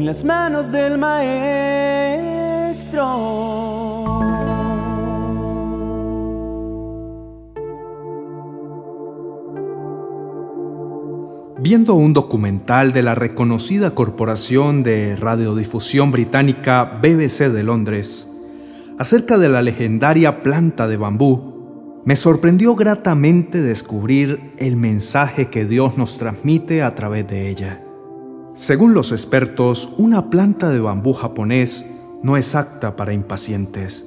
en las manos del Maestro. Viendo un documental de la reconocida corporación de radiodifusión británica BBC de Londres acerca de la legendaria planta de bambú, me sorprendió gratamente descubrir el mensaje que Dios nos transmite a través de ella. Según los expertos, una planta de bambú japonés no es apta para impacientes,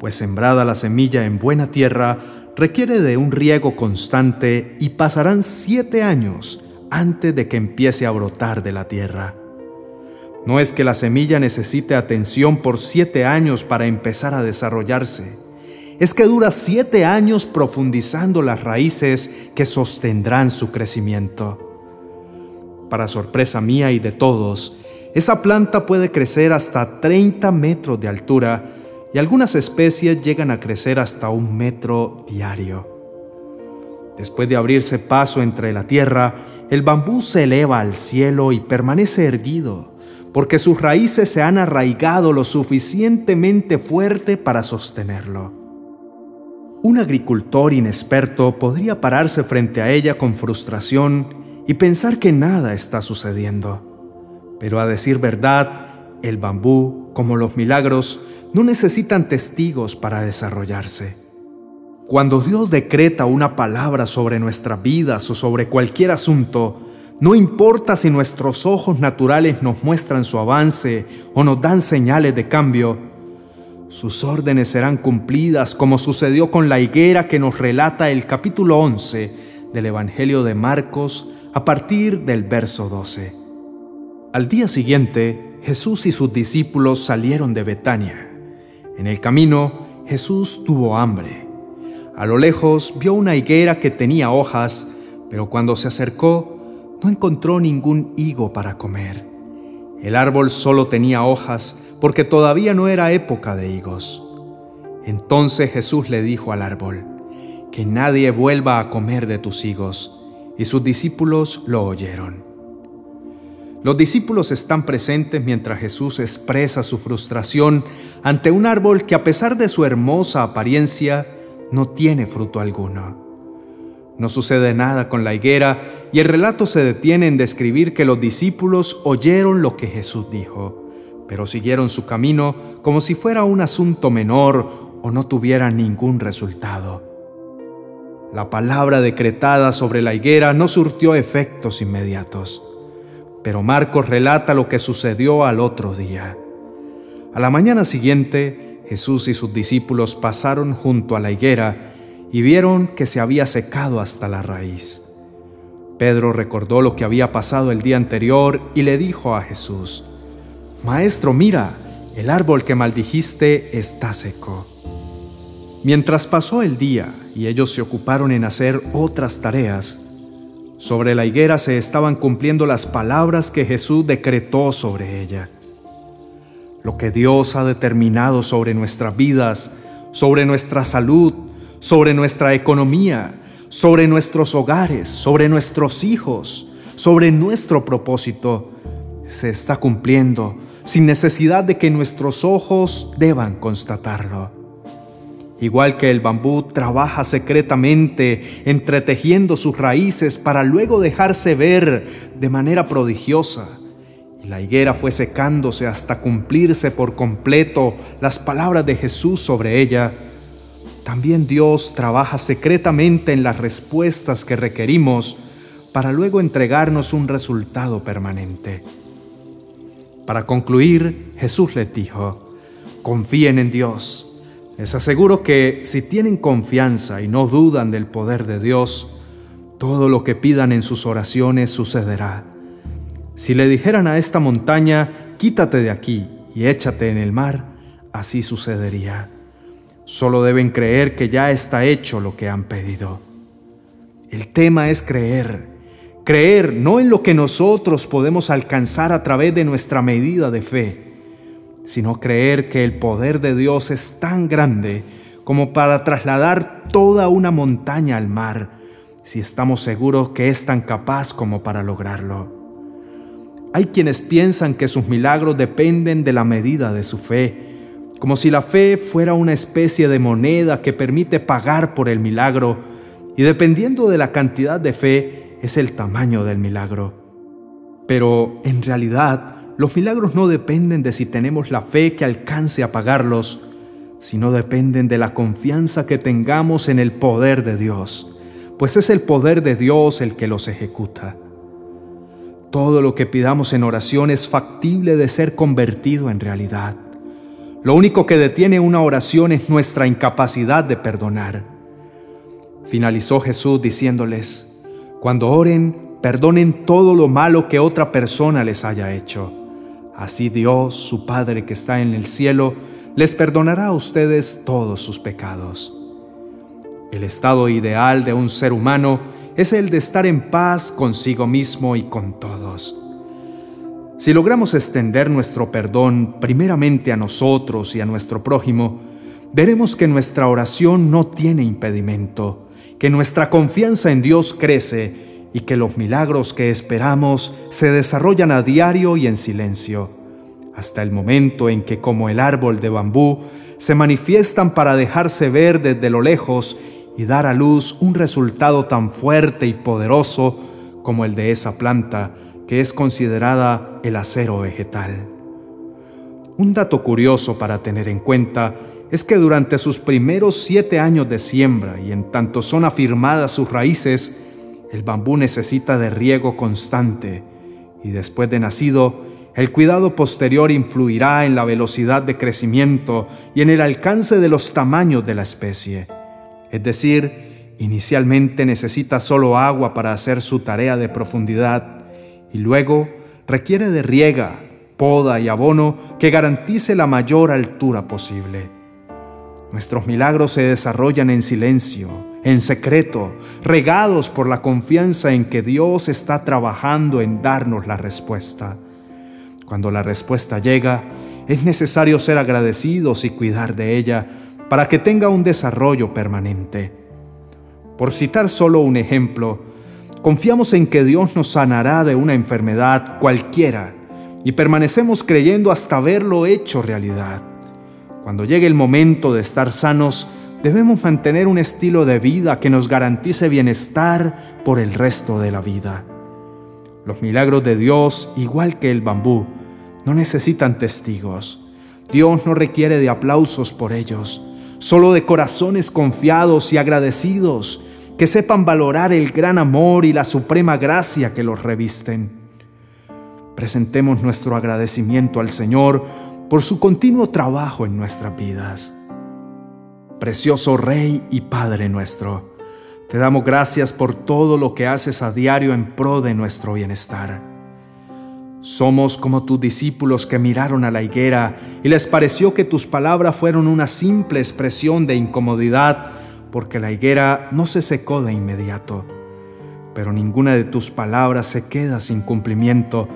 pues sembrada la semilla en buena tierra requiere de un riego constante y pasarán siete años antes de que empiece a brotar de la tierra. No es que la semilla necesite atención por siete años para empezar a desarrollarse, es que dura siete años profundizando las raíces que sostendrán su crecimiento. Para sorpresa mía y de todos, esa planta puede crecer hasta 30 metros de altura y algunas especies llegan a crecer hasta un metro diario. Después de abrirse paso entre la tierra, el bambú se eleva al cielo y permanece erguido, porque sus raíces se han arraigado lo suficientemente fuerte para sostenerlo. Un agricultor inexperto podría pararse frente a ella con frustración y pensar que nada está sucediendo. Pero a decir verdad, el bambú, como los milagros, no necesitan testigos para desarrollarse. Cuando Dios decreta una palabra sobre nuestras vidas o sobre cualquier asunto, no importa si nuestros ojos naturales nos muestran su avance o nos dan señales de cambio, sus órdenes serán cumplidas como sucedió con la higuera que nos relata el capítulo 11 del Evangelio de Marcos a partir del verso 12. Al día siguiente, Jesús y sus discípulos salieron de Betania. En el camino, Jesús tuvo hambre. A lo lejos vio una higuera que tenía hojas, pero cuando se acercó no encontró ningún higo para comer. El árbol solo tenía hojas porque todavía no era época de higos. Entonces Jesús le dijo al árbol, que nadie vuelva a comer de tus higos, y sus discípulos lo oyeron. Los discípulos están presentes mientras Jesús expresa su frustración ante un árbol que a pesar de su hermosa apariencia, no tiene fruto alguno. No sucede nada con la higuera y el relato se detiene en describir que los discípulos oyeron lo que Jesús dijo, pero siguieron su camino como si fuera un asunto menor o no tuviera ningún resultado. La palabra decretada sobre la higuera no surtió efectos inmediatos, pero Marcos relata lo que sucedió al otro día. A la mañana siguiente, Jesús y sus discípulos pasaron junto a la higuera y vieron que se había secado hasta la raíz. Pedro recordó lo que había pasado el día anterior y le dijo a Jesús, Maestro, mira, el árbol que maldijiste está seco. Mientras pasó el día y ellos se ocuparon en hacer otras tareas, sobre la higuera se estaban cumpliendo las palabras que Jesús decretó sobre ella lo que Dios ha determinado sobre nuestras vidas, sobre nuestra salud, sobre nuestra economía, sobre nuestros hogares, sobre nuestros hijos, sobre nuestro propósito, se está cumpliendo sin necesidad de que nuestros ojos deban constatarlo. Igual que el bambú trabaja secretamente entretejiendo sus raíces para luego dejarse ver de manera prodigiosa, la higuera fue secándose hasta cumplirse por completo las palabras de Jesús sobre ella. También Dios trabaja secretamente en las respuestas que requerimos para luego entregarnos un resultado permanente. Para concluir, Jesús les dijo, confíen en Dios. Les aseguro que si tienen confianza y no dudan del poder de Dios, todo lo que pidan en sus oraciones sucederá. Si le dijeran a esta montaña, quítate de aquí y échate en el mar, así sucedería. Solo deben creer que ya está hecho lo que han pedido. El tema es creer. Creer no en lo que nosotros podemos alcanzar a través de nuestra medida de fe, sino creer que el poder de Dios es tan grande como para trasladar toda una montaña al mar, si estamos seguros que es tan capaz como para lograrlo. Hay quienes piensan que sus milagros dependen de la medida de su fe, como si la fe fuera una especie de moneda que permite pagar por el milagro, y dependiendo de la cantidad de fe es el tamaño del milagro. Pero en realidad, los milagros no dependen de si tenemos la fe que alcance a pagarlos, sino dependen de la confianza que tengamos en el poder de Dios, pues es el poder de Dios el que los ejecuta. Todo lo que pidamos en oración es factible de ser convertido en realidad. Lo único que detiene una oración es nuestra incapacidad de perdonar. Finalizó Jesús diciéndoles, cuando oren, perdonen todo lo malo que otra persona les haya hecho. Así Dios, su Padre que está en el cielo, les perdonará a ustedes todos sus pecados. El estado ideal de un ser humano es el de estar en paz consigo mismo y con todos. Si logramos extender nuestro perdón primeramente a nosotros y a nuestro prójimo, veremos que nuestra oración no tiene impedimento, que nuestra confianza en Dios crece y que los milagros que esperamos se desarrollan a diario y en silencio, hasta el momento en que como el árbol de bambú se manifiestan para dejarse ver desde lo lejos y dar a luz un resultado tan fuerte y poderoso como el de esa planta que es considerada el acero vegetal. Un dato curioso para tener en cuenta es que durante sus primeros siete años de siembra y en tanto son afirmadas sus raíces, el bambú necesita de riego constante y después de nacido, el cuidado posterior influirá en la velocidad de crecimiento y en el alcance de los tamaños de la especie. Es decir, inicialmente necesita solo agua para hacer su tarea de profundidad y luego requiere de riega, poda y abono que garantice la mayor altura posible. Nuestros milagros se desarrollan en silencio, en secreto, regados por la confianza en que Dios está trabajando en darnos la respuesta. Cuando la respuesta llega, es necesario ser agradecidos y cuidar de ella para que tenga un desarrollo permanente. Por citar solo un ejemplo, confiamos en que Dios nos sanará de una enfermedad cualquiera y permanecemos creyendo hasta verlo hecho realidad. Cuando llegue el momento de estar sanos, debemos mantener un estilo de vida que nos garantice bienestar por el resto de la vida. Los milagros de Dios, igual que el bambú, no necesitan testigos. Dios no requiere de aplausos por ellos solo de corazones confiados y agradecidos, que sepan valorar el gran amor y la suprema gracia que los revisten. Presentemos nuestro agradecimiento al Señor por su continuo trabajo en nuestras vidas. Precioso Rey y Padre nuestro, te damos gracias por todo lo que haces a diario en pro de nuestro bienestar. Somos como tus discípulos que miraron a la higuera y les pareció que tus palabras fueron una simple expresión de incomodidad porque la higuera no se secó de inmediato. Pero ninguna de tus palabras se queda sin cumplimiento,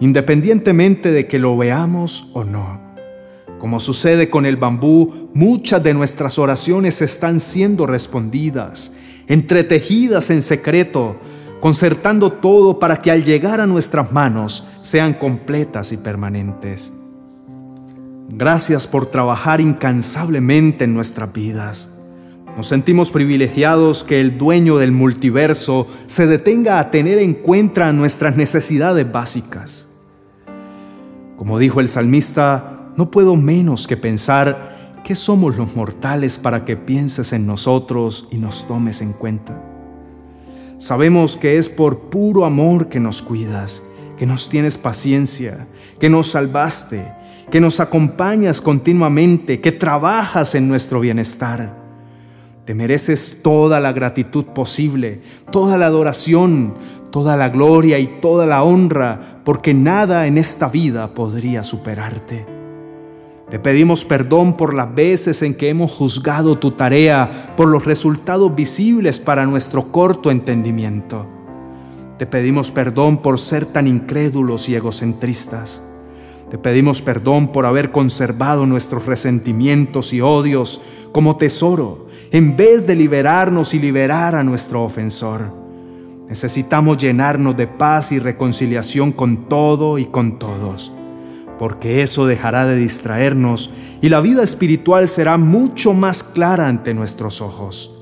independientemente de que lo veamos o no. Como sucede con el bambú, muchas de nuestras oraciones están siendo respondidas, entretejidas en secreto, concertando todo para que al llegar a nuestras manos sean completas y permanentes. Gracias por trabajar incansablemente en nuestras vidas. Nos sentimos privilegiados que el dueño del multiverso se detenga a tener en cuenta nuestras necesidades básicas. Como dijo el salmista, no puedo menos que pensar que somos los mortales para que pienses en nosotros y nos tomes en cuenta. Sabemos que es por puro amor que nos cuidas, que nos tienes paciencia, que nos salvaste, que nos acompañas continuamente, que trabajas en nuestro bienestar. Te mereces toda la gratitud posible, toda la adoración, toda la gloria y toda la honra, porque nada en esta vida podría superarte. Te pedimos perdón por las veces en que hemos juzgado tu tarea por los resultados visibles para nuestro corto entendimiento. Te pedimos perdón por ser tan incrédulos y egocentristas. Te pedimos perdón por haber conservado nuestros resentimientos y odios como tesoro en vez de liberarnos y liberar a nuestro ofensor. Necesitamos llenarnos de paz y reconciliación con todo y con todos, porque eso dejará de distraernos y la vida espiritual será mucho más clara ante nuestros ojos.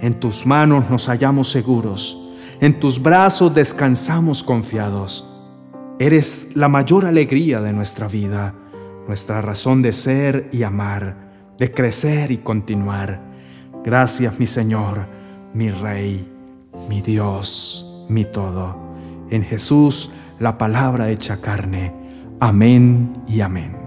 En tus manos nos hallamos seguros, en tus brazos descansamos confiados. Eres la mayor alegría de nuestra vida, nuestra razón de ser y amar, de crecer y continuar. Gracias mi Señor, mi Rey mi Dios, mi todo. En Jesús, la palabra hecha carne. Amén y amén.